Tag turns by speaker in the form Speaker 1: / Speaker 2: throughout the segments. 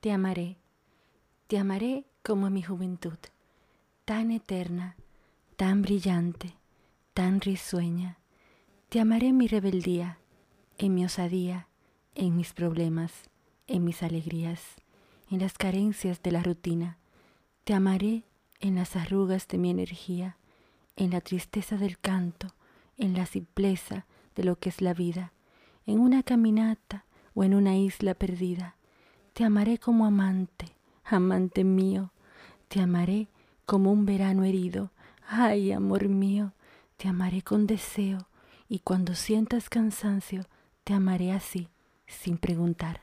Speaker 1: Te amaré, te amaré como mi juventud, tan eterna, tan brillante, tan risueña. Te amaré en mi rebeldía, en mi osadía, en mis problemas, en mis alegrías, en las carencias de la rutina. Te amaré en las arrugas de mi energía, en la tristeza del canto, en la simpleza de lo que es la vida, en una caminata o en una isla perdida. Te amaré como amante, amante mío, te amaré como un verano herido. Ay, amor mío, te amaré con deseo y cuando sientas cansancio, te amaré así, sin preguntar.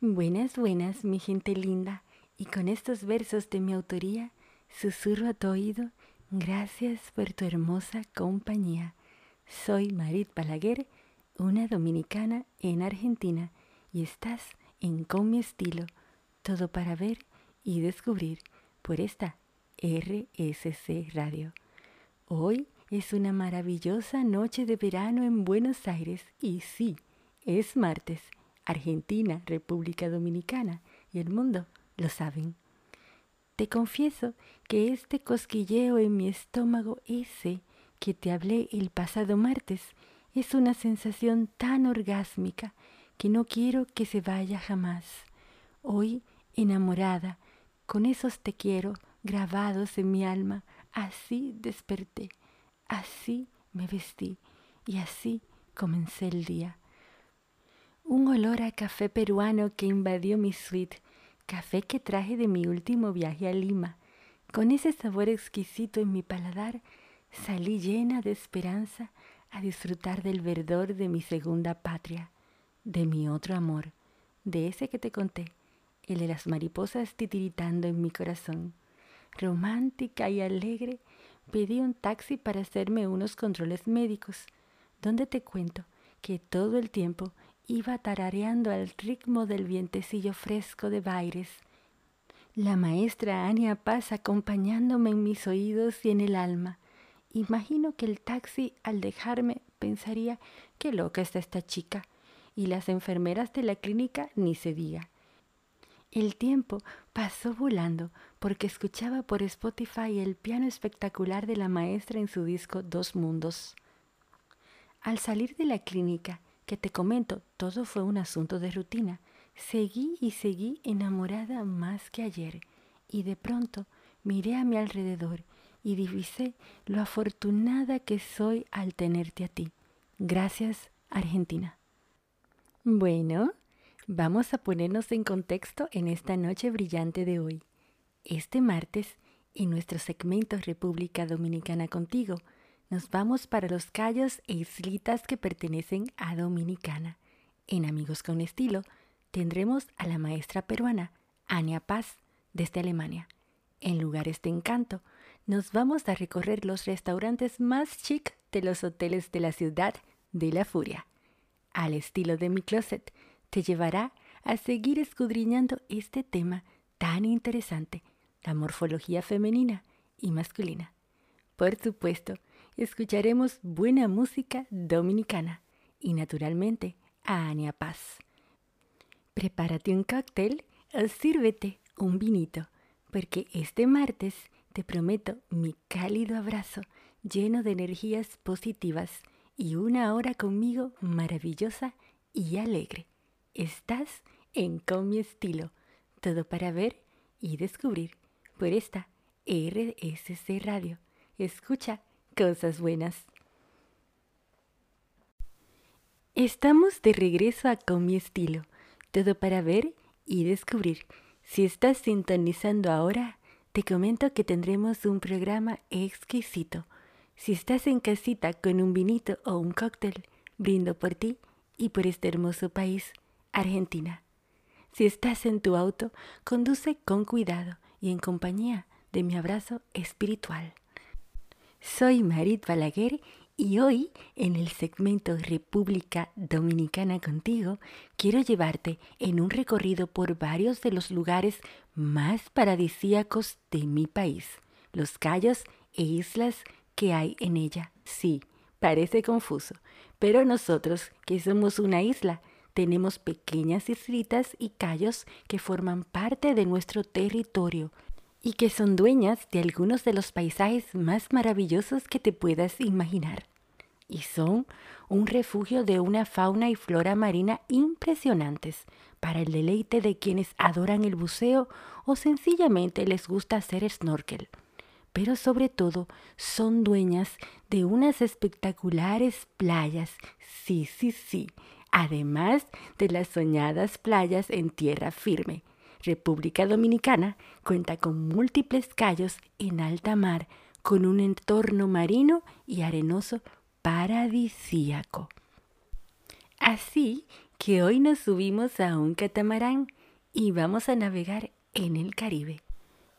Speaker 1: Buenas, buenas, mi gente linda, y con estos versos de mi autoría, susurro a tu oído, gracias por tu hermosa compañía. Soy Marit Balaguer, una dominicana en Argentina, y estás en Con mi estilo, todo para ver y descubrir por esta RSC Radio. Hoy es una maravillosa noche de verano en Buenos Aires y sí, es martes. Argentina, República Dominicana y el mundo lo saben. Te confieso que este cosquilleo en mi estómago ese que te hablé el pasado martes es una sensación tan orgásmica que no quiero que se vaya jamás. Hoy, enamorada, con esos te quiero grabados en mi alma, así desperté, así me vestí y así comencé el día. Un olor a café peruano que invadió mi suite, café que traje de mi último viaje a Lima. Con ese sabor exquisito en mi paladar, salí llena de esperanza a disfrutar del verdor de mi segunda patria de mi otro amor, de ese que te conté, el de las mariposas titiritando en mi corazón. Romántica y alegre, pedí un taxi para hacerme unos controles médicos, donde te cuento que todo el tiempo iba tarareando al ritmo del vientecillo fresco de Baires. La maestra Ania Paz acompañándome en mis oídos y en el alma. Imagino que el taxi al dejarme pensaría qué loca está esta chica y las enfermeras de la clínica ni se diga. El tiempo pasó volando porque escuchaba por Spotify el piano espectacular de la maestra en su disco Dos Mundos. Al salir de la clínica, que te comento, todo fue un asunto de rutina, seguí y seguí enamorada más que ayer, y de pronto miré a mi alrededor y divisé lo afortunada que soy al tenerte a ti. Gracias, Argentina. Bueno, vamos a ponernos en contexto en esta noche brillante de hoy. Este martes, en nuestro segmento República Dominicana contigo, nos vamos para los callos e islitas que pertenecen a Dominicana. En Amigos con Estilo tendremos a la maestra peruana Ania Paz desde Alemania. En lugares de encanto, nos vamos a recorrer los restaurantes más chic de los hoteles de la ciudad de la furia al estilo de mi closet, te llevará a seguir escudriñando este tema tan interesante, la morfología femenina y masculina. Por supuesto, escucharemos buena música dominicana y naturalmente a Ania Paz. Prepárate un cóctel o sírvete un vinito, porque este martes te prometo mi cálido abrazo lleno de energías positivas y una hora conmigo maravillosa y alegre. Estás en Con mi estilo, todo para ver y descubrir por esta RSC Radio. Escucha cosas buenas. Estamos de regreso a Con mi estilo, todo para ver y descubrir. Si estás sintonizando ahora, te comento que tendremos un programa exquisito si estás en casita con un vinito o un cóctel, brindo por ti y por este hermoso país, Argentina. Si estás en tu auto, conduce con cuidado y en compañía de mi abrazo espiritual. Soy Marit Balaguer y hoy, en el segmento República Dominicana contigo, quiero llevarte en un recorrido por varios de los lugares más paradisíacos de mi país, los callos e islas que hay en ella. Sí, parece confuso, pero nosotros, que somos una isla, tenemos pequeñas islitas y cayos que forman parte de nuestro territorio y que son dueñas de algunos de los paisajes más maravillosos que te puedas imaginar. Y son un refugio de una fauna y flora marina impresionantes para el deleite de quienes adoran el buceo o sencillamente les gusta hacer snorkel. Pero sobre todo son dueñas de unas espectaculares playas, sí, sí, sí, además de las soñadas playas en tierra firme. República Dominicana cuenta con múltiples callos en alta mar, con un entorno marino y arenoso paradisíaco. Así que hoy nos subimos a un catamarán y vamos a navegar en el Caribe.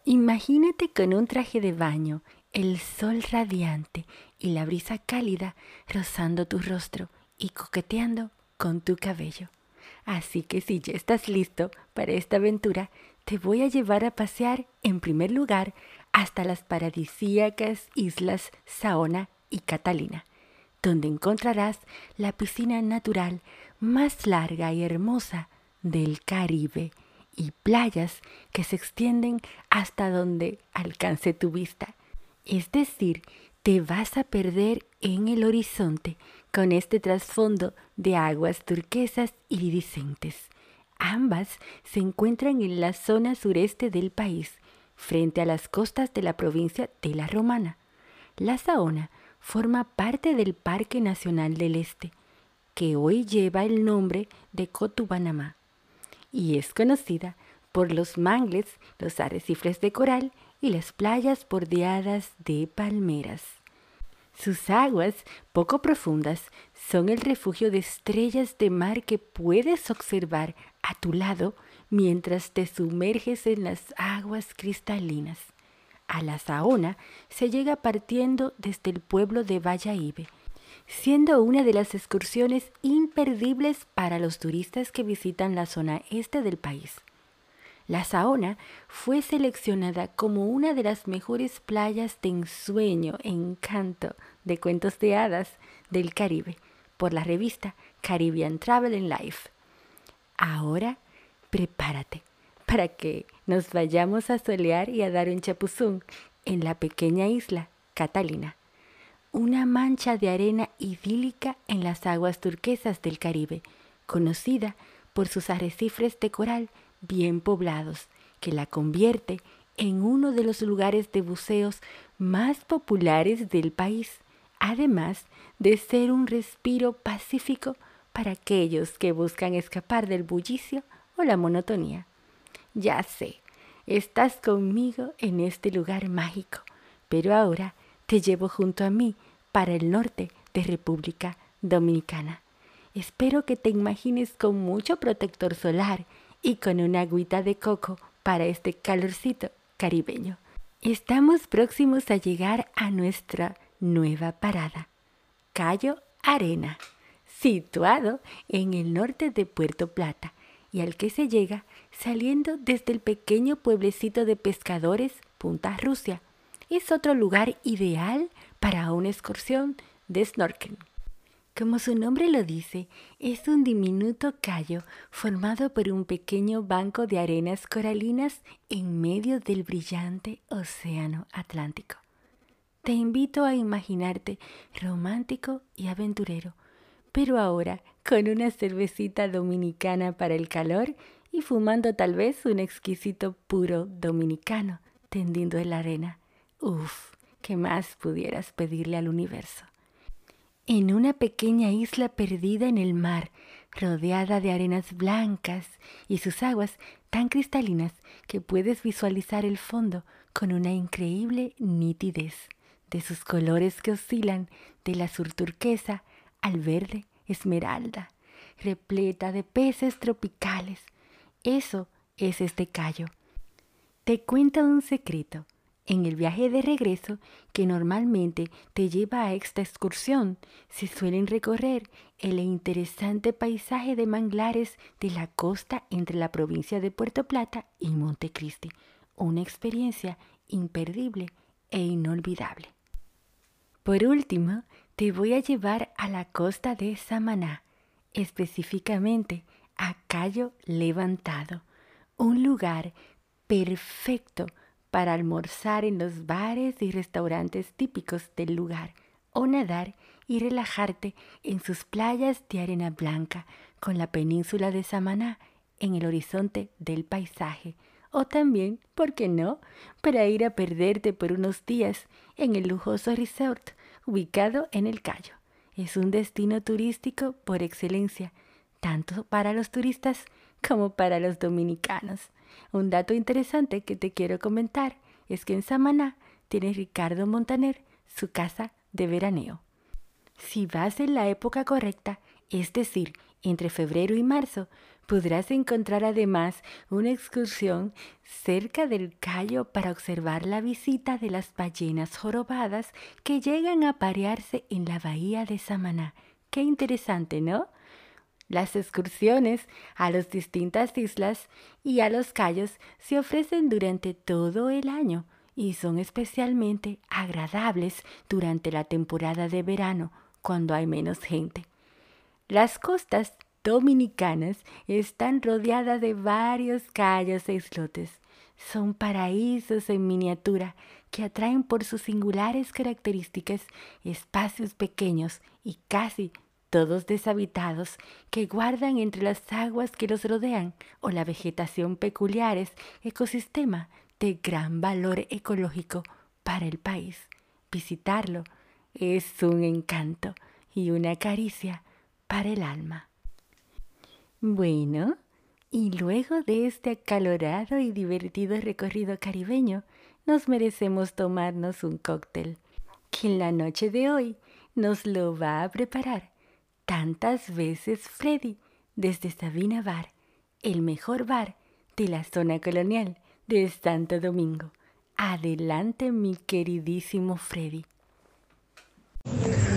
Speaker 1: Imagínate con un traje de baño, el sol radiante y la brisa cálida rozando tu rostro y coqueteando con tu cabello. Así que si ya estás listo para esta aventura, te voy a llevar a pasear en primer lugar hasta las paradisíacas islas Saona y Catalina, donde encontrarás la piscina natural más larga y hermosa del Caribe y playas que se extienden hasta donde alcance tu vista. Es decir, te vas a perder en el horizonte con este trasfondo de aguas turquesas iridiscentes. Ambas se encuentran en la zona sureste del país, frente a las costas de la provincia de La Romana. La Saona forma parte del Parque Nacional del Este, que hoy lleva el nombre de Cotubanamá y es conocida por los mangles, los arrecifes de coral y las playas bordeadas de palmeras. Sus aguas, poco profundas, son el refugio de estrellas de mar que puedes observar a tu lado mientras te sumerges en las aguas cristalinas. A la Saona se llega partiendo desde el pueblo de Valladolid, siendo una de las excursiones imperdibles para los turistas que visitan la zona este del país. La Saona fue seleccionada como una de las mejores playas de ensueño, encanto, de cuentos de hadas del Caribe por la revista Caribbean Travel and Life. Ahora, prepárate para que nos vayamos a solear y a dar un chapuzón en la pequeña isla Catalina una mancha de arena idílica en las aguas turquesas del Caribe, conocida por sus arrecifes de coral bien poblados, que la convierte en uno de los lugares de buceos más populares del país, además de ser un respiro pacífico para aquellos que buscan escapar del bullicio o la monotonía. Ya sé, estás conmigo en este lugar mágico, pero ahora te llevo junto a mí para el norte de República Dominicana. Espero que te imagines con mucho protector solar y con una agüita de coco para este calorcito caribeño. Estamos próximos a llegar a nuestra nueva parada, Cayo Arena, situado en el norte de Puerto Plata y al que se llega saliendo desde el pequeño pueblecito de pescadores Punta Rusia es otro lugar ideal para una excursión de snorkeling. Como su nombre lo dice, es un diminuto callo formado por un pequeño banco de arenas coralinas en medio del brillante océano Atlántico. Te invito a imaginarte romántico y aventurero, pero ahora con una cervecita dominicana para el calor y fumando tal vez un exquisito puro dominicano tendiendo en la arena. Uf, ¿qué más pudieras pedirle al universo? En una pequeña isla perdida en el mar, rodeada de arenas blancas y sus aguas tan cristalinas que puedes visualizar el fondo con una increíble nitidez, de sus colores que oscilan del azul turquesa al verde esmeralda, repleta de peces tropicales. Eso es este callo. Te cuento un secreto. En el viaje de regreso, que normalmente te lleva a esta excursión, se suelen recorrer el interesante paisaje de manglares de la costa entre la provincia de Puerto Plata y Montecristi, una experiencia imperdible e inolvidable. Por último, te voy a llevar a la costa de Samaná, específicamente a Cayo Levantado, un lugar perfecto para almorzar en los bares y restaurantes típicos del lugar o nadar y relajarte en sus playas de arena blanca con la península de Samaná en el horizonte del paisaje. O también, ¿por qué no?, para ir a perderte por unos días en el lujoso resort ubicado en el Cayo. Es un destino turístico por excelencia, tanto para los turistas como para los dominicanos. Un dato interesante que te quiero comentar es que en Samaná tiene Ricardo Montaner su casa de veraneo. Si vas en la época correcta, es decir, entre febrero y marzo, podrás encontrar además una excursión cerca del Cayo para observar la visita de las ballenas jorobadas que llegan a parearse en la bahía de Samaná. Qué interesante, ¿no? Las excursiones a las distintas islas y a los cayos se ofrecen durante todo el año y son especialmente agradables durante la temporada de verano, cuando hay menos gente. Las costas dominicanas están rodeadas de varios callos e islotes. Son paraísos en miniatura que atraen por sus singulares características espacios pequeños y casi todos deshabitados que guardan entre las aguas que los rodean o la vegetación peculiares ecosistema de gran valor ecológico para el país. Visitarlo es un encanto y una caricia para el alma. Bueno, y luego de este acalorado y divertido recorrido caribeño, nos merecemos tomarnos un cóctel, que en la noche de hoy nos lo va a preparar tantas veces Freddy desde Sabina Bar, el mejor bar de la zona colonial de Santo Domingo. Adelante mi queridísimo Freddy.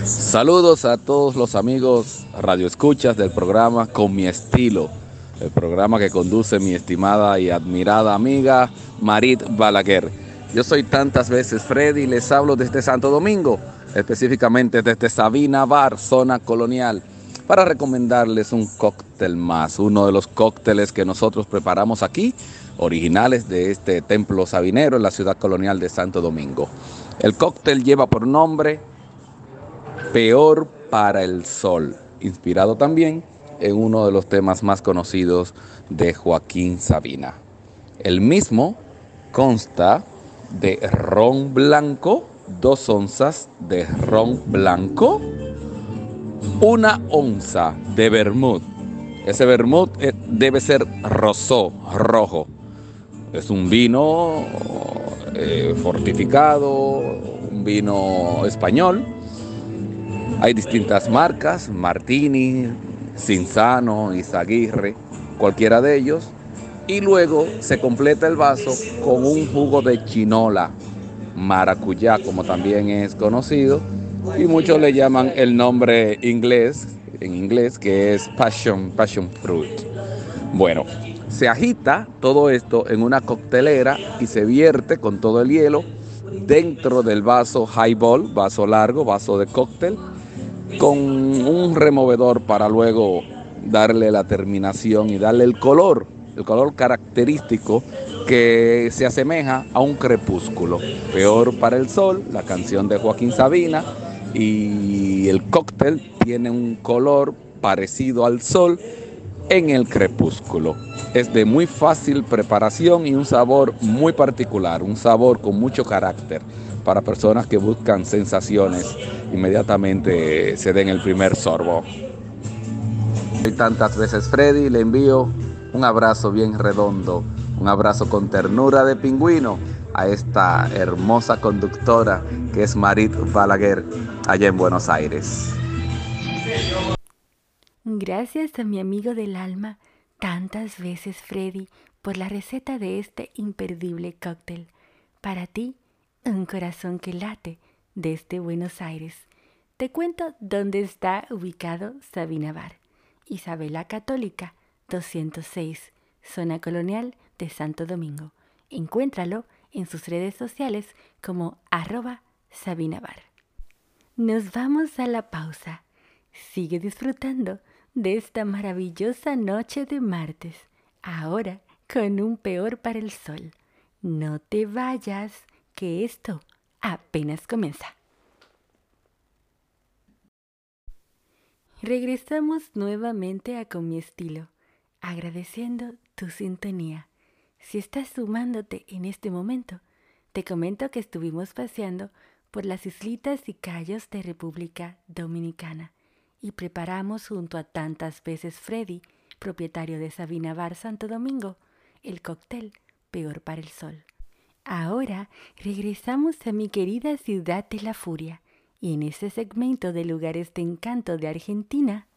Speaker 2: Saludos a todos los amigos radioescuchas del programa Con mi estilo, el programa que conduce mi estimada y admirada amiga Marit Balaguer. Yo soy tantas veces Freddy y les hablo desde Santo Domingo, específicamente desde Sabina Bar, zona colonial, para recomendarles un cóctel más, uno de los cócteles que nosotros preparamos aquí, originales de este templo sabinero en la ciudad colonial de Santo Domingo. El cóctel lleva por nombre Peor para el Sol, inspirado también en uno de los temas más conocidos de Joaquín Sabina. El mismo consta de ron blanco, dos onzas de ron blanco, una onza de vermut. Ese vermut eh, debe ser rosó, rojo. Es un vino eh, fortificado, un vino español hay distintas marcas, Martini, Cinzano, Izaguirre, cualquiera de ellos. Y luego se completa el vaso con un jugo de chinola, maracuyá, como también es conocido. Y muchos le llaman el nombre inglés, en inglés, que es passion, passion fruit. Bueno, se agita todo esto en una coctelera y se vierte con todo el hielo dentro del vaso highball, vaso largo, vaso de cóctel con un removedor para luego darle la terminación y darle el color, el color característico que se asemeja a un crepúsculo. Peor para el sol, la canción de Joaquín Sabina, y el cóctel tiene un color parecido al sol en el crepúsculo. Es de muy fácil preparación y un sabor muy particular, un sabor con mucho carácter para personas que buscan sensaciones, inmediatamente se den el primer sorbo. Tantas veces Freddy, le envío un abrazo bien redondo, un abrazo con ternura de pingüino a esta hermosa conductora que es Marit Balaguer allá en Buenos Aires.
Speaker 1: Gracias a mi amigo del alma, tantas veces Freddy, por la receta de este imperdible cóctel. Para ti, un corazón que late desde Buenos Aires. Te cuento dónde está ubicado Sabina Bar. Isabela Católica, 206, zona colonial de Santo Domingo. Encuéntralo en sus redes sociales como arroba Sabina Bar. Nos vamos a la pausa. Sigue disfrutando de esta maravillosa noche de martes, ahora con un peor para el sol. No te vayas, que esto apenas comienza. Regresamos nuevamente a Con mi estilo, agradeciendo tu sintonía. Si estás sumándote en este momento, te comento que estuvimos paseando por las islitas y callos de República Dominicana y preparamos junto a tantas veces Freddy, propietario de Sabina Bar Santo Domingo, el cóctel peor para el sol. Ahora regresamos a mi querida ciudad de la furia y en este segmento de lugares de encanto de Argentina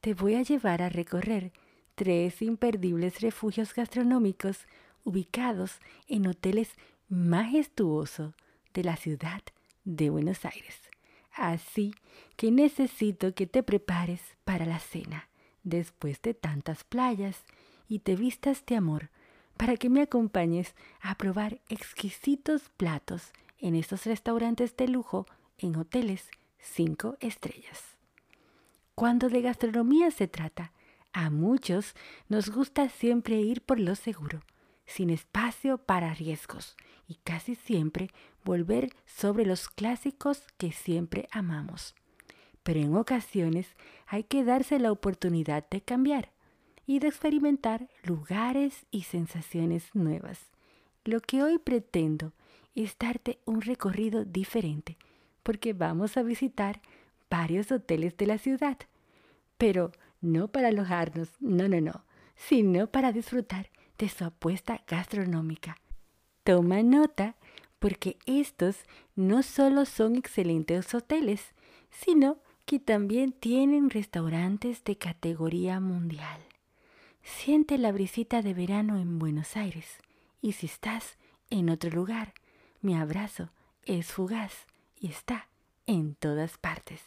Speaker 1: te voy a llevar a recorrer tres imperdibles refugios gastronómicos ubicados en hoteles majestuosos de la ciudad de Buenos Aires. Así que necesito que te prepares para la cena después de tantas playas y te vistas de amor para que me acompañes a probar exquisitos platos en estos restaurantes de lujo en hoteles cinco estrellas. Cuando de gastronomía se trata, a muchos nos gusta siempre ir por lo seguro, sin espacio para riesgos y casi siempre volver sobre los clásicos que siempre amamos. Pero en ocasiones hay que darse la oportunidad de cambiar y de experimentar lugares y sensaciones nuevas. Lo que hoy pretendo es darte un recorrido diferente, porque vamos a visitar varios hoteles de la ciudad, pero no para alojarnos, no, no, no, sino para disfrutar de su apuesta gastronómica. Toma nota porque estos no solo son excelentes hoteles, sino que también tienen restaurantes de categoría mundial. Siente la brisita de verano en Buenos Aires y si estás en otro lugar, mi abrazo es fugaz y está en todas partes.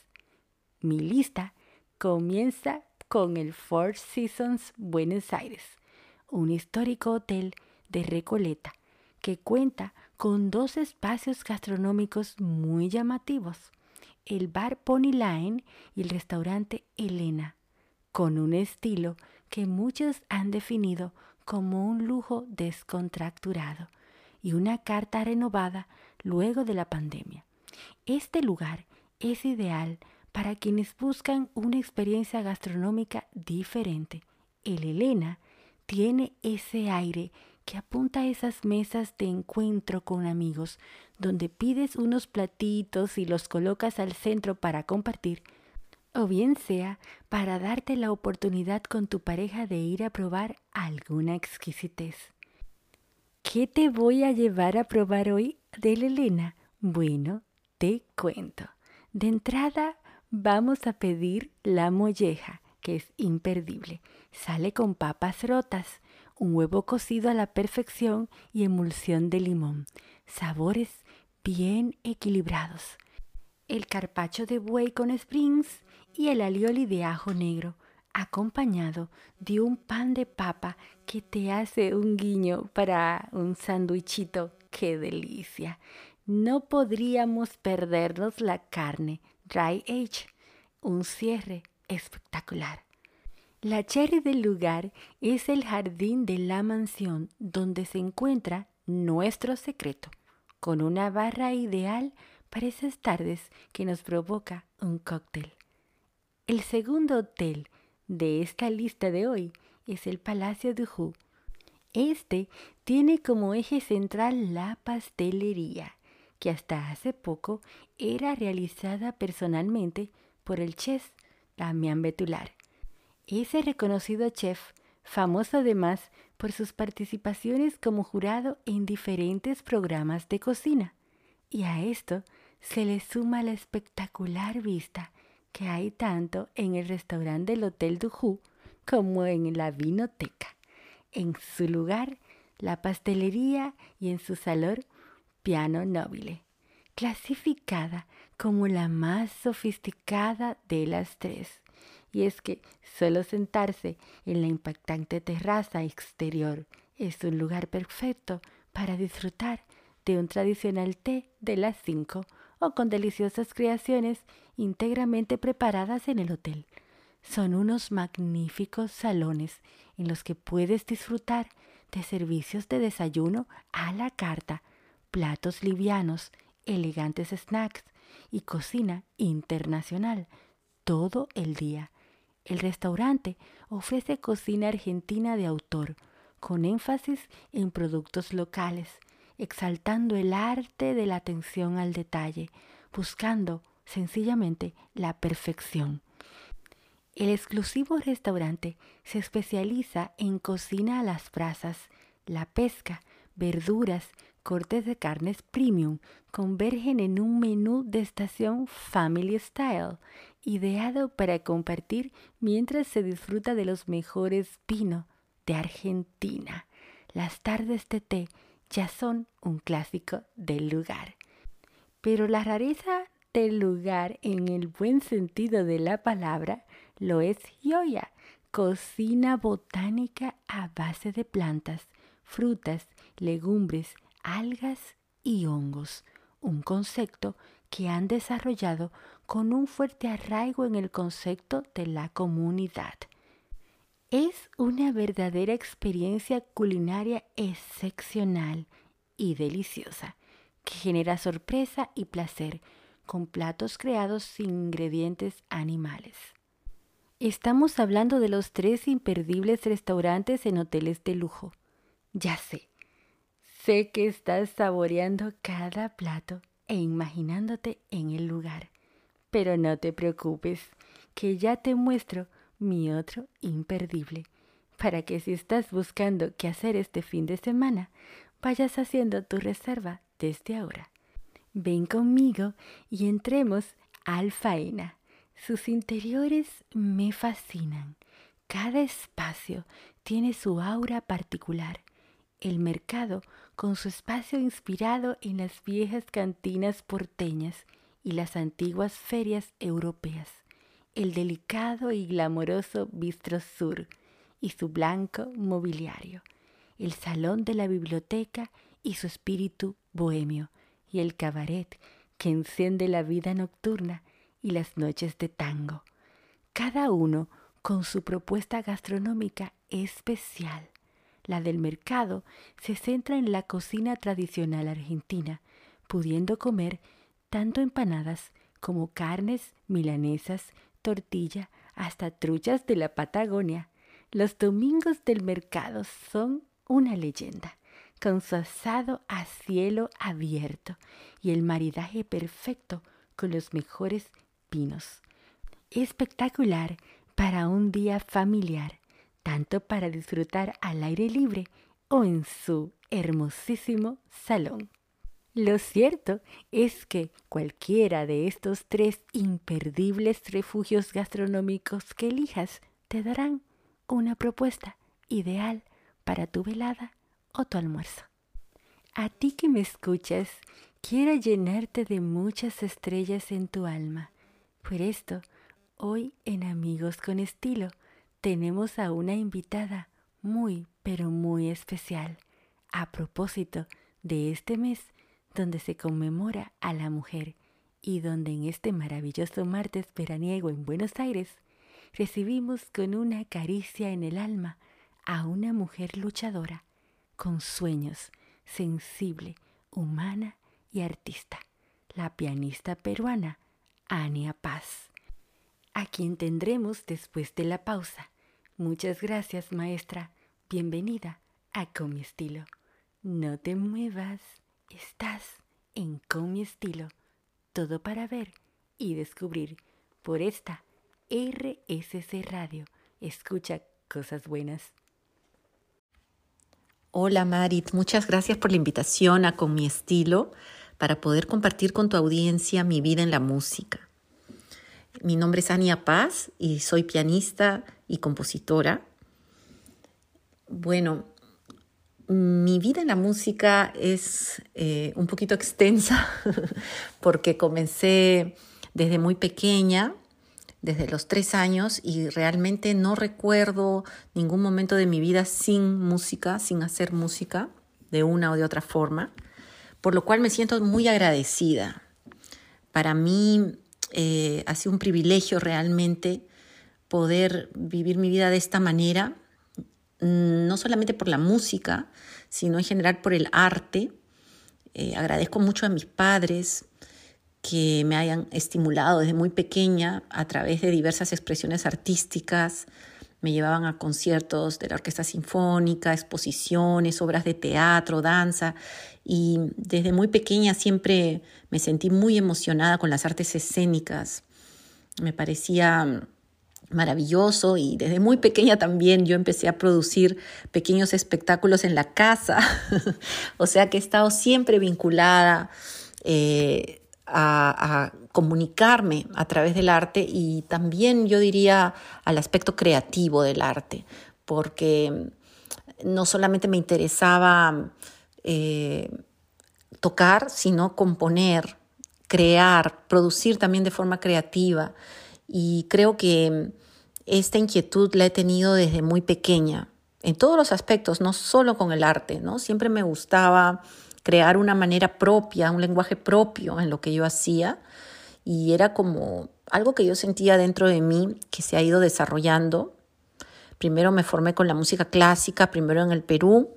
Speaker 1: Mi lista comienza con el Four Seasons Buenos Aires, un histórico hotel de Recoleta que cuenta con dos espacios gastronómicos muy llamativos, el bar Pony Line y el restaurante Elena, con un estilo que muchos han definido como un lujo descontracturado y una carta renovada luego de la pandemia. Este lugar es ideal para quienes buscan una experiencia gastronómica diferente. El Elena tiene ese aire que apunta a esas mesas de encuentro con amigos, donde pides unos platitos y los colocas al centro para compartir, o bien sea para darte la oportunidad con tu pareja de ir a probar alguna exquisitez. ¿Qué te voy a llevar a probar hoy de Elena? Bueno, te cuento. De entrada vamos a pedir la molleja, que es imperdible. Sale con papas rotas, un huevo cocido a la perfección y emulsión de limón. Sabores bien equilibrados. El carpacho de buey con springs y el alioli de ajo negro, acompañado de un pan de papa que te hace un guiño para un sándwichito. ¡Qué delicia! No podríamos perdernos la carne dry age, un cierre espectacular. La cherry del lugar es el jardín de la mansión donde se encuentra nuestro secreto, con una barra ideal para esas tardes que nos provoca un cóctel. El segundo hotel de esta lista de hoy es el Palacio de Hu. Este tiene como eje central la pastelería, que hasta hace poco era realizada personalmente por el chef Damián Betular. Ese reconocido chef, famoso además por sus participaciones como jurado en diferentes programas de cocina. Y a esto se le suma la espectacular vista que hay tanto en el restaurante del Hotel Dujú como en la vinoteca. En su lugar, la pastelería y en su salón, piano nobile, clasificada como la más sofisticada de las tres. Y es que solo sentarse en la impactante terraza exterior es un lugar perfecto para disfrutar de un tradicional té de las cinco o con deliciosas creaciones íntegramente preparadas en el hotel. son unos magníficos salones en los que puedes disfrutar de servicios de desayuno a la carta, platos livianos, elegantes snacks y cocina internacional todo el día. El restaurante ofrece cocina argentina de autor, con énfasis en productos locales, exaltando el arte de la atención al detalle, buscando sencillamente la perfección. El exclusivo restaurante se especializa en cocina a las brasas, la pesca, verduras, cortes de carnes premium convergen en un menú de estación Family Style, ideado para compartir mientras se disfruta de los mejores vinos de Argentina. Las tardes de té ya son un clásico del lugar. Pero la rareza del lugar en el buen sentido de la palabra lo es Yoya, cocina botánica a base de plantas, frutas, legumbres, algas y hongos, un concepto que han desarrollado con un fuerte arraigo en el concepto de la comunidad. Es una verdadera experiencia culinaria excepcional y deliciosa, que genera sorpresa y placer con platos creados sin ingredientes animales. Estamos hablando de los tres imperdibles restaurantes en hoteles de lujo. Ya sé, sé que estás saboreando cada plato e imaginándote en el lugar, pero no te preocupes, que ya te muestro mi otro imperdible, para que si estás buscando qué hacer este fin de semana, vayas haciendo tu reserva desde ahora. Ven conmigo y entremos al faena. Sus interiores me fascinan. Cada espacio tiene su aura particular. El mercado, con su espacio inspirado en las viejas cantinas porteñas y las antiguas ferias europeas. El delicado y glamoroso Bistro Sur y su blanco mobiliario. El salón de la biblioteca y su espíritu bohemio y el cabaret que enciende la vida nocturna y las noches de tango, cada uno con su propuesta gastronómica especial. La del mercado se centra en la cocina tradicional argentina, pudiendo comer tanto empanadas como carnes, milanesas, tortilla, hasta truchas de la Patagonia. Los domingos del mercado son una leyenda con su asado a cielo abierto y el maridaje perfecto con los mejores pinos. Espectacular para un día familiar, tanto para disfrutar al aire libre o en su hermosísimo salón. Lo cierto es que cualquiera de estos tres imperdibles refugios gastronómicos que elijas te darán una propuesta ideal para tu velada o tu almuerzo. A ti que me escuchas, quiero llenarte de muchas estrellas en tu alma. Por esto, hoy en Amigos con Estilo tenemos a una invitada muy, pero muy especial, a propósito de este mes donde se conmemora a la mujer y donde en este maravilloso martes veraniego en Buenos Aires recibimos con una caricia en el alma a una mujer luchadora con sueños, sensible, humana y artista, la pianista peruana Ania Paz, a quien tendremos después de la pausa. Muchas gracias, maestra. Bienvenida a Con mi estilo. No te muevas, estás en Con mi estilo. Todo para ver y descubrir por esta RSC Radio. Escucha cosas buenas.
Speaker 3: Hola Marit, muchas gracias por la invitación a Con mi estilo para poder compartir con tu audiencia mi vida en la música. Mi nombre es Ania Paz y soy pianista y compositora. Bueno, mi vida en la música es eh, un poquito extensa porque comencé desde muy pequeña desde los tres años y realmente no recuerdo ningún momento de mi vida sin música, sin hacer música de una o de otra forma, por lo cual me siento muy agradecida. Para mí eh, ha sido un privilegio realmente poder vivir mi vida de esta manera, mm, no solamente por la música, sino en general por el arte. Eh, agradezco mucho a mis padres que me hayan estimulado desde muy pequeña a través de diversas expresiones artísticas. Me llevaban a conciertos de la Orquesta Sinfónica, exposiciones, obras de teatro, danza, y desde muy pequeña siempre me sentí muy emocionada con las artes escénicas. Me parecía maravilloso y desde muy pequeña también yo empecé a producir pequeños espectáculos en la casa, o sea que he estado siempre vinculada eh, a, comunicarme a través del arte y también yo diría al aspecto creativo del arte, porque no solamente me interesaba eh, tocar, sino componer, crear, producir también de forma creativa. Y creo que esta inquietud la he tenido desde muy pequeña, en todos los aspectos, no solo con el arte, ¿no? Siempre me gustaba crear una manera propia, un lenguaje propio en lo que yo hacía y era como algo que yo sentía dentro de mí que se ha ido desarrollando. Primero me formé con la música clásica, primero en el Perú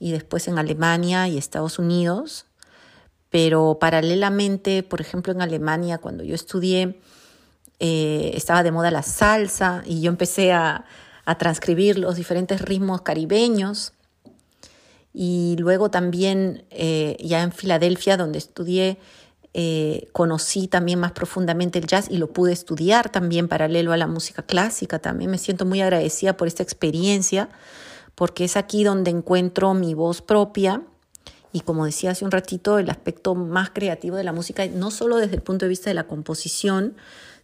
Speaker 3: y después en Alemania y Estados Unidos. Pero paralelamente, por ejemplo, en Alemania, cuando yo estudié, eh, estaba de moda la salsa y yo empecé a, transcribir los diferentes ritmos caribeños. Y luego también, eh, ya en Filadelfia, donde estudié, eh, conocí también más profundamente el jazz y lo pude estudiar también paralelo a la música clásica. También me siento muy agradecida por esta experiencia porque es aquí donde encuentro mi voz propia y como decía hace un ratito, el aspecto más creativo de la música, no solo desde el punto de vista de la composición,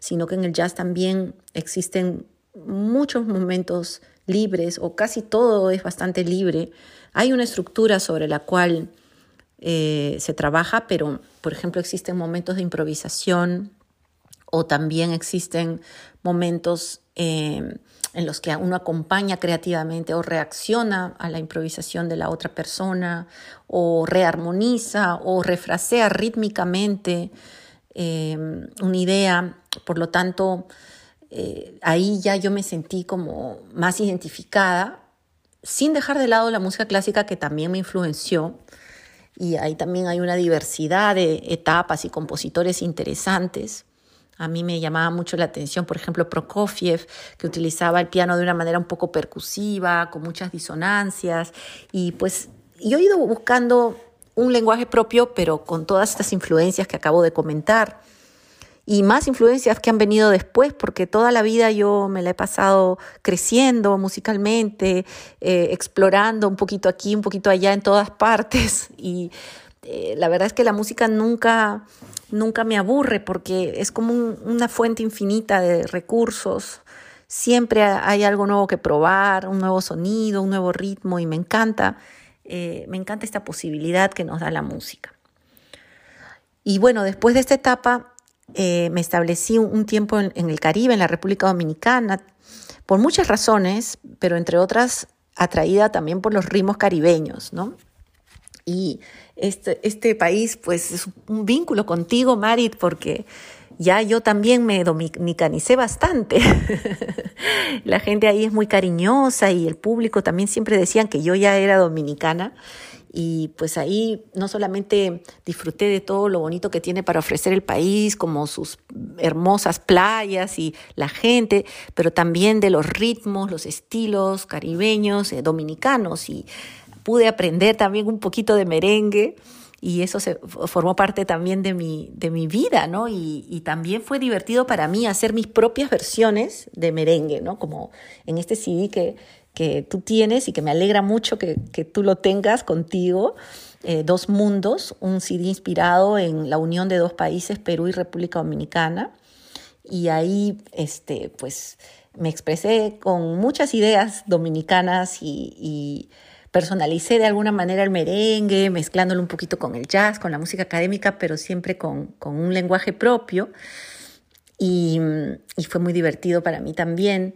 Speaker 3: sino que en el jazz también existen muchos momentos libres o casi todo es bastante libre. Hay una estructura sobre la cual eh, se trabaja, pero por ejemplo existen momentos de improvisación o también existen momentos eh, en los que uno acompaña creativamente o reacciona a la improvisación de la otra persona o rearmoniza o refrasea rítmicamente eh, una idea. Por lo tanto, eh, ahí ya yo me sentí como más identificada, sin dejar de lado la música clásica que también me influenció. Y ahí también hay una diversidad de etapas y compositores interesantes. A mí me llamaba mucho la atención, por ejemplo, Prokofiev, que utilizaba el piano de una manera un poco percusiva, con muchas disonancias. Y pues yo he ido buscando un lenguaje propio, pero con todas estas influencias que acabo de comentar. Y más influencias que han venido después, porque toda la vida yo me la he pasado creciendo musicalmente, eh, explorando un poquito aquí, un poquito allá, en todas partes. Y eh, la verdad es que la música nunca nunca me aburre porque es como una fuente infinita de recursos. Siempre hay algo nuevo que probar, un nuevo sonido, un nuevo ritmo y me encanta, eh, me encanta esta posibilidad que nos da la música. Y bueno, después de esta etapa eh, me establecí un, tiempo en, el Caribe, en la República Dominicana, por muchas razones, pero entre otras atraída también por los ritmos caribeños, ¿no? Y este, este país, pues es un vínculo contigo, Marit, porque ya yo también me dominicanicé bastante. la gente ahí es muy cariñosa y el público también siempre decían que yo ya era dominicana. Y pues ahí no solamente disfruté de todo lo bonito que tiene para ofrecer el país, como sus hermosas playas y la gente, pero también de los ritmos, los estilos caribeños, eh, dominicanos. Y pude aprender también un poquito de merengue y eso se, formó parte también de mi, de mi vida, ¿no? Y, también fue divertido para mí hacer mis propias versiones de merengue, ¿no? Como en este CD que, que tú tienes y que me alegra mucho que, tú lo tengas contigo, eh, Dos Mundos, un CD inspirado en la unión de dos países, Perú y República Dominicana. Y ahí, este, pues, me expresé con muchas ideas dominicanas y personalicé de alguna manera el merengue, mezclándolo un poquito con el jazz, con la música académica, pero siempre con, un lenguaje propio. Y, fue muy divertido para mí también.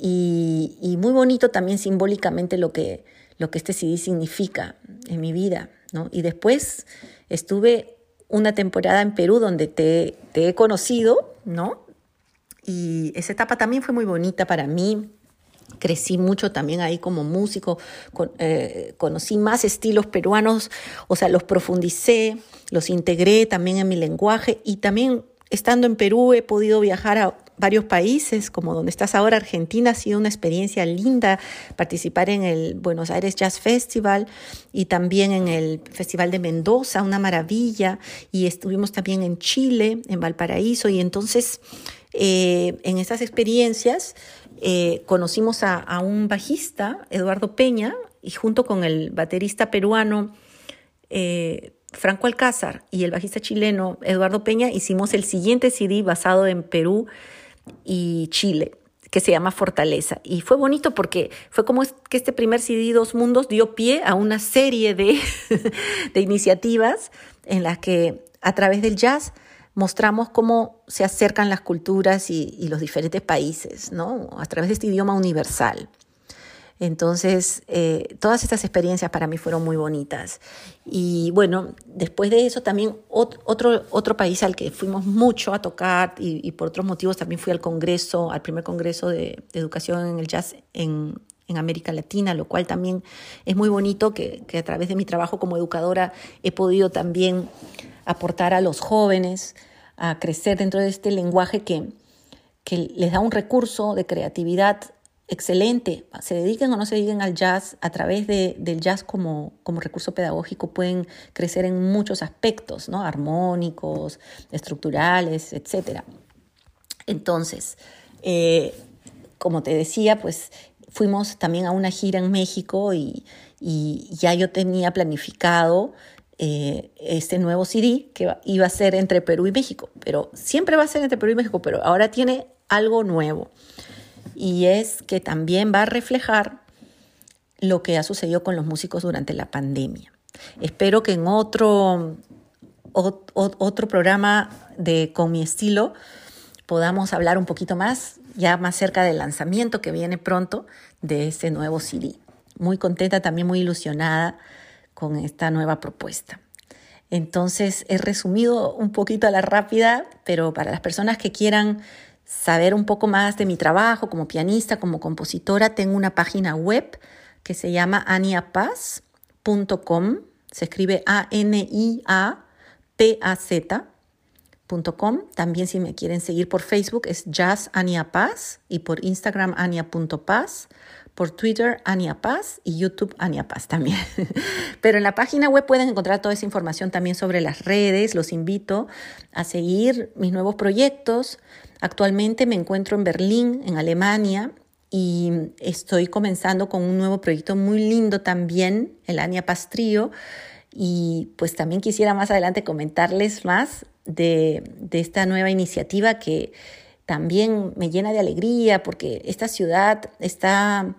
Speaker 3: Y, muy bonito también simbólicamente lo que, lo que este CD significa en mi vida. ¿no? Y después estuve una temporada en Perú donde te, he conocido, ¿no? y esa etapa también fue muy bonita para mí. Crecí mucho también ahí como músico, eh, conocí más estilos peruanos, o sea, los profundicé, los integré también en mi lenguaje y también estando en Perú he podido viajar a varios países, como donde estás ahora, Argentina, ha sido una experiencia linda participar en el Buenos Aires Jazz Festival y también en el Festival de Mendoza, una maravilla, y estuvimos también en Chile, en Valparaíso, y entonces eh, en esas experiencias eh, conocimos a, un bajista, Eduardo Peña, y junto con el baterista peruano, eh, Franco Alcázar y el bajista chileno Eduardo Peña hicimos el siguiente CD basado en Perú y Chile, que se llama Fortaleza. Y fue bonito porque fue como que este primer CD Dos Mundos dio pie a una serie de, de iniciativas en las que a través del jazz mostramos cómo se acercan las culturas y, y los diferentes países, ¿no? A través de este idioma universal. Entonces, eh, todas estas experiencias para mí fueron muy bonitas. Y bueno, después de eso también otro, otro país al que fuimos mucho a tocar y, por otros motivos también fui al Congreso, al primer Congreso de, Educación en el Jazz en, América Latina, lo cual también es muy bonito que, a través de mi trabajo como educadora he podido también aportar a los jóvenes a crecer dentro de este lenguaje que, que les da un recurso de creatividad excelente. Se dediquen o no se dediquen al jazz, a través de, del jazz como, como recurso pedagógico pueden crecer en muchos aspectos, ¿no? armónicos, estructurales, etc. Entonces, eh, como te decía, pues fuimos también a una gira en México y, ya yo tenía planificado eh, este nuevo CD que iba a ser entre Perú y México, pero siempre va a ser entre Perú y México, pero ahora tiene algo nuevo y es que también va a reflejar lo que ha sucedido con los músicos durante la pandemia. Espero que en otro, otro programa de Con mi estilo podamos hablar un poquito más, ya más cerca del lanzamiento que viene pronto de este nuevo CD. Muy contenta, también muy ilusionada con esta nueva propuesta. Entonces, he resumido un poquito a la rápida, pero para las personas que quieran saber un poco más de mi trabajo como pianista, como compositora, tengo una página web que se llama aniapaz.com. Se escribe A-N-I-A-P-A-Z.com. También si me quieren seguir por Facebook es Jazz Ania Paz y por Instagram ania.paz por Twitter Ania Paz y YouTube Ania Paz también. Pero en la página web pueden encontrar toda esa información también sobre las redes. Los invito a seguir mis nuevos proyectos. Actualmente me encuentro en Berlín, en Alemania, y estoy comenzando con un nuevo proyecto muy lindo también, el Ania Paz Trío. Y pues también quisiera más adelante comentarles más de, de esta nueva iniciativa que también me llena de alegría porque esta ciudad está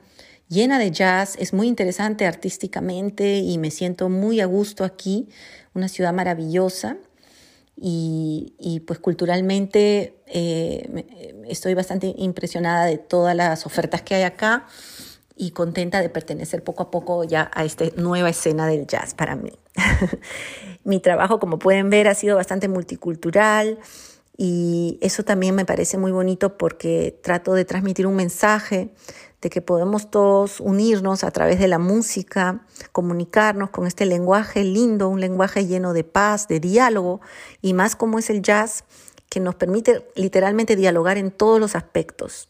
Speaker 3: llena de jazz, es muy interesante artísticamente y me siento muy a gusto aquí, una ciudad maravillosa y, pues culturalmente eh, estoy bastante impresionada de todas las ofertas que hay acá y contenta de pertenecer poco a poco ya a esta nueva escena del jazz para mí. Mi trabajo, como pueden ver, ha sido bastante multicultural y eso también me parece muy bonito porque trato de transmitir un mensaje de que podemos todos unirnos a través de la música, comunicarnos con este lenguaje lindo, un lenguaje lleno de paz, de diálogo, y más como es el jazz, que nos permite literalmente dialogar en todos los aspectos.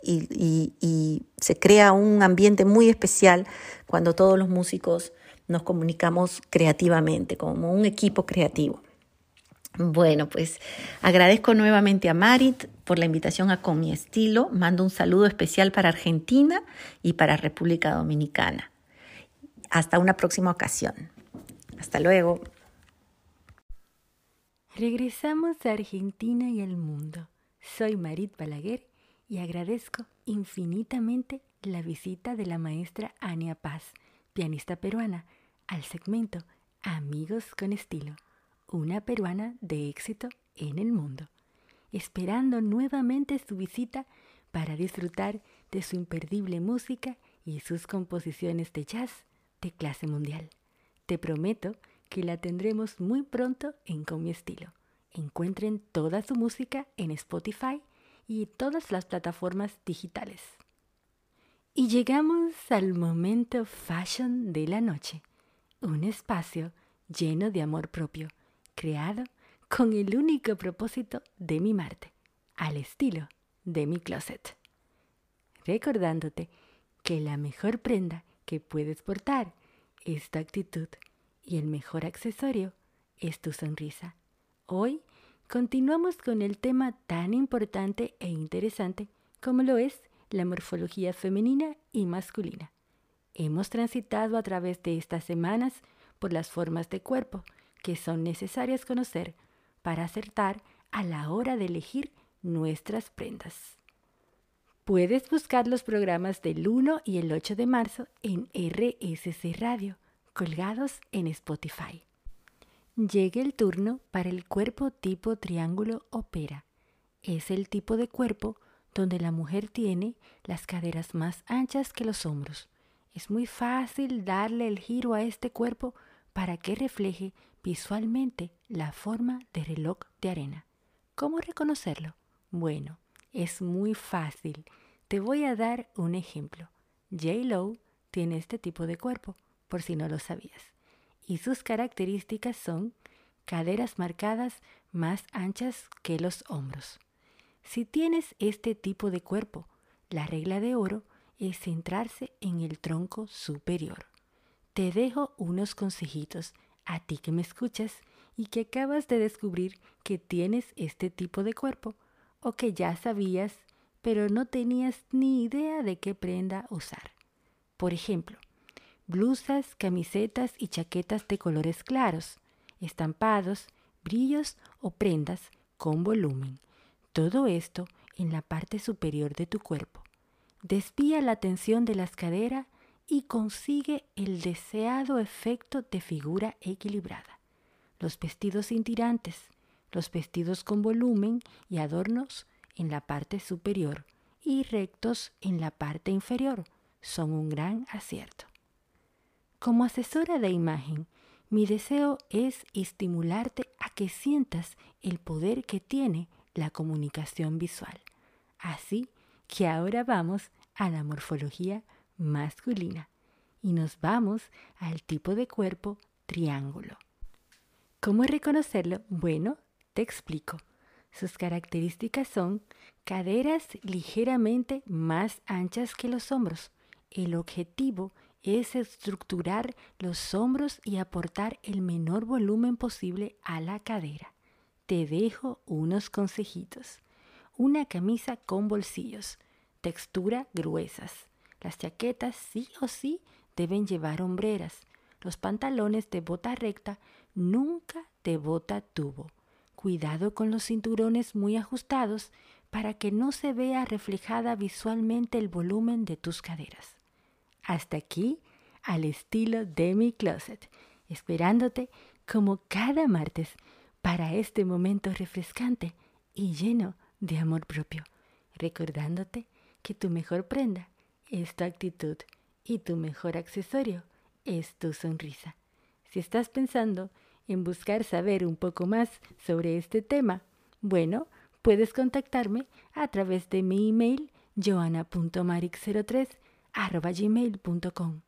Speaker 3: Y, y se crea un ambiente muy especial cuando todos los músicos nos comunicamos creativamente, como un equipo creativo. Bueno, pues agradezco nuevamente a Marit por la invitación a Con mi estilo. Mando un saludo especial para Argentina y para República Dominicana. Hasta una próxima ocasión. Hasta luego.
Speaker 1: Regresamos a Argentina y al mundo. Soy Marit Balaguer y agradezco infinitamente la visita de la maestra Ania Paz, pianista peruana, al segmento Amigos con estilo una peruana de éxito en el mundo, esperando nuevamente su visita para disfrutar de su imperdible música y sus composiciones de jazz de clase mundial. Te prometo que la tendremos muy pronto en Con mi estilo. Encuentren toda su música en Spotify y todas las plataformas digitales. Y llegamos al momento fashion de la noche, un espacio lleno de amor propio, creado con el único propósito de mimarte, al estilo de mi closet. Recordándote que la mejor prenda que puedes portar es tu actitud y el mejor accesorio es tu sonrisa. Hoy continuamos con el tema tan importante e interesante como lo es la morfología femenina y masculina. Hemos transitado a través de estas semanas por las formas de cuerpo que son necesarias conocer para acertar a la hora de elegir nuestras prendas. Puedes buscar los programas del 1 y el 8 de marzo en RSC Radio, colgados en Spotify. Llega el turno para el cuerpo tipo triángulo opera. Es el tipo de cuerpo donde la mujer tiene las caderas más anchas que los hombros. Es muy fácil darle el giro a este cuerpo para que refleje visualmente la forma de reloj de arena. ¿Cómo reconocerlo? Bueno, es muy fácil. Te voy a dar un ejemplo. J. Lo tiene este tipo de cuerpo, por si no lo sabías. Y sus características son caderas marcadas más anchas que los hombros. Si tienes este tipo de cuerpo, la regla de oro es centrarse en el tronco superior. Te dejo unos consejitos a ti que me escuchas y que acabas de descubrir que tienes este tipo de cuerpo o que ya sabías pero no tenías ni idea de qué prenda usar. Por ejemplo, blusas, camisetas y chaquetas de colores claros, estampados, brillos o prendas con volumen. Todo esto en la parte superior de tu cuerpo. Desvía la tensión de las caderas y consigue el deseado efecto de figura equilibrada. Los vestidos sin tirantes, los vestidos con volumen y adornos en la parte superior y rectos en la parte inferior son un gran acierto. Como asesora de imagen, mi deseo es estimularte a que sientas el poder que tiene la comunicación visual. Así que ahora vamos a la morfología masculina y nos vamos al tipo de cuerpo triángulo. ¿Cómo reconocerlo? Bueno, te explico. Sus características son caderas ligeramente más anchas que los hombros. El objetivo es estructurar los hombros y aportar el menor volumen posible a la cadera. Te dejo unos consejitos. Una camisa con bolsillos, textura gruesas, las chaquetas sí o sí deben llevar hombreras. Los pantalones de bota recta nunca de bota tubo. Cuidado con los cinturones muy ajustados para que no se vea reflejada visualmente el volumen de tus caderas. Hasta aquí, al estilo de mi closet, esperándote como cada martes para este momento refrescante y lleno de amor propio, recordándote que tu mejor prenda es tu actitud y tu mejor accesorio es tu sonrisa. Si estás pensando en buscar saber un poco más sobre este tema, bueno, puedes contactarme a través de mi email joana.maric03 gmail.com.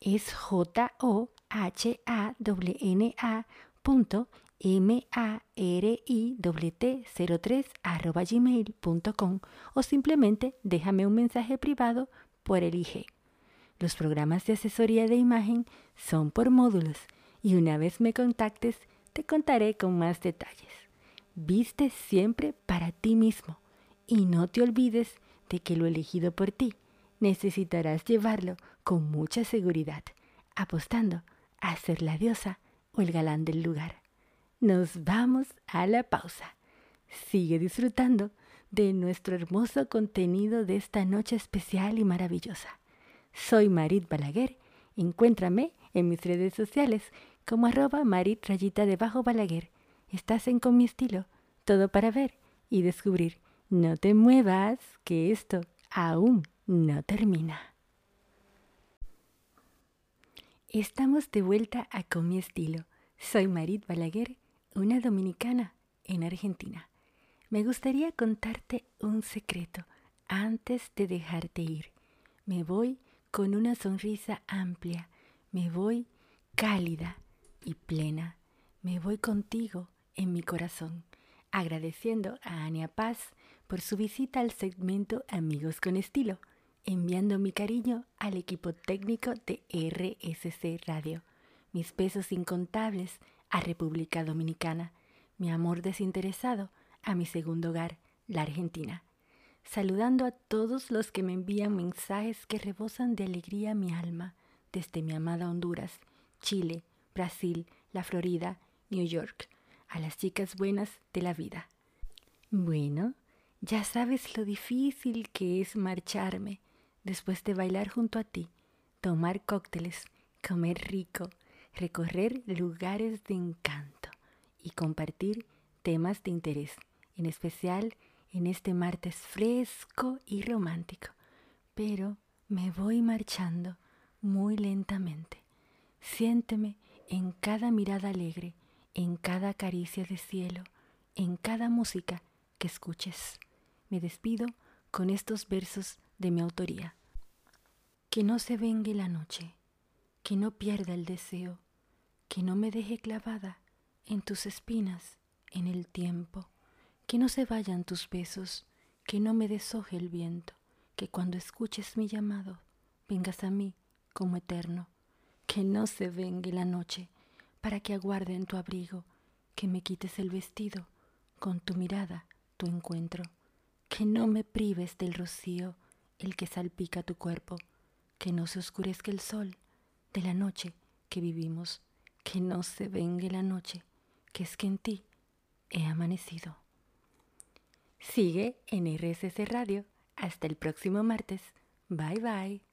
Speaker 1: Es j o h a n a punto m a r i t 03 gmail.com o simplemente déjame un mensaje privado por el. Los programas de asesoría de imagen son por módulos y una vez me contactes te contaré con más detalles. Viste siempre para ti mismo y no te olvides de que lo elegido por ti necesitarás llevarlo con mucha seguridad, apostando a ser la diosa o el galán del lugar. Nos vamos a la pausa. Sigue disfrutando de nuestro hermoso contenido de esta noche especial y maravillosa. Soy Marit Balaguer. Encuéntrame en mis redes sociales como arroba Marit rayita debajo Balaguer. Estás en Con mi estilo. Todo para ver y descubrir. No te muevas, que esto aún no termina. Estamos de vuelta a Con mi estilo. Soy Marit Balaguer, una dominicana en Argentina. Me gustaría contarte un secreto antes de dejarte ir. Me voy con una sonrisa amplia, me voy cálida y plena, me voy contigo en mi corazón, agradeciendo a Ania Paz por su visita al segmento Amigos con Estilo, enviando mi cariño al equipo técnico de RSC Radio, mis besos incontables a República Dominicana, mi amor desinteresado a mi segundo hogar, la Argentina saludando a todos los que me envían mensajes que rebosan de alegría mi alma desde mi amada Honduras, Chile, Brasil, la Florida, New York, a las chicas buenas de la vida. Bueno, ya sabes lo difícil que es marcharme después de bailar junto a ti, tomar cócteles, comer rico, recorrer lugares de encanto y compartir temas de interés, en especial en este martes fresco y romántico, pero me voy marchando muy lentamente. Siénteme en cada mirada alegre, en cada caricia de cielo, en cada música que escuches. Me despido con estos versos de mi autoría. Que no se vengue la noche, que no pierda el deseo, que no me deje clavada en tus espinas en el tiempo que no se vayan tus besos, que no me deshoje el viento, que cuando escuches mi llamado vengas a mí como eterno, que no se vengue la noche, para que aguarde en tu abrigo, que me quites el vestido, con tu mirada tu encuentro, que no me prives del rocío, el que salpica tu cuerpo, que no se oscurezca el sol de la noche que vivimos, que no se vengue la noche, que es que en ti he amanecido. Sigue en RSS Radio. Hasta el próximo martes. Bye bye.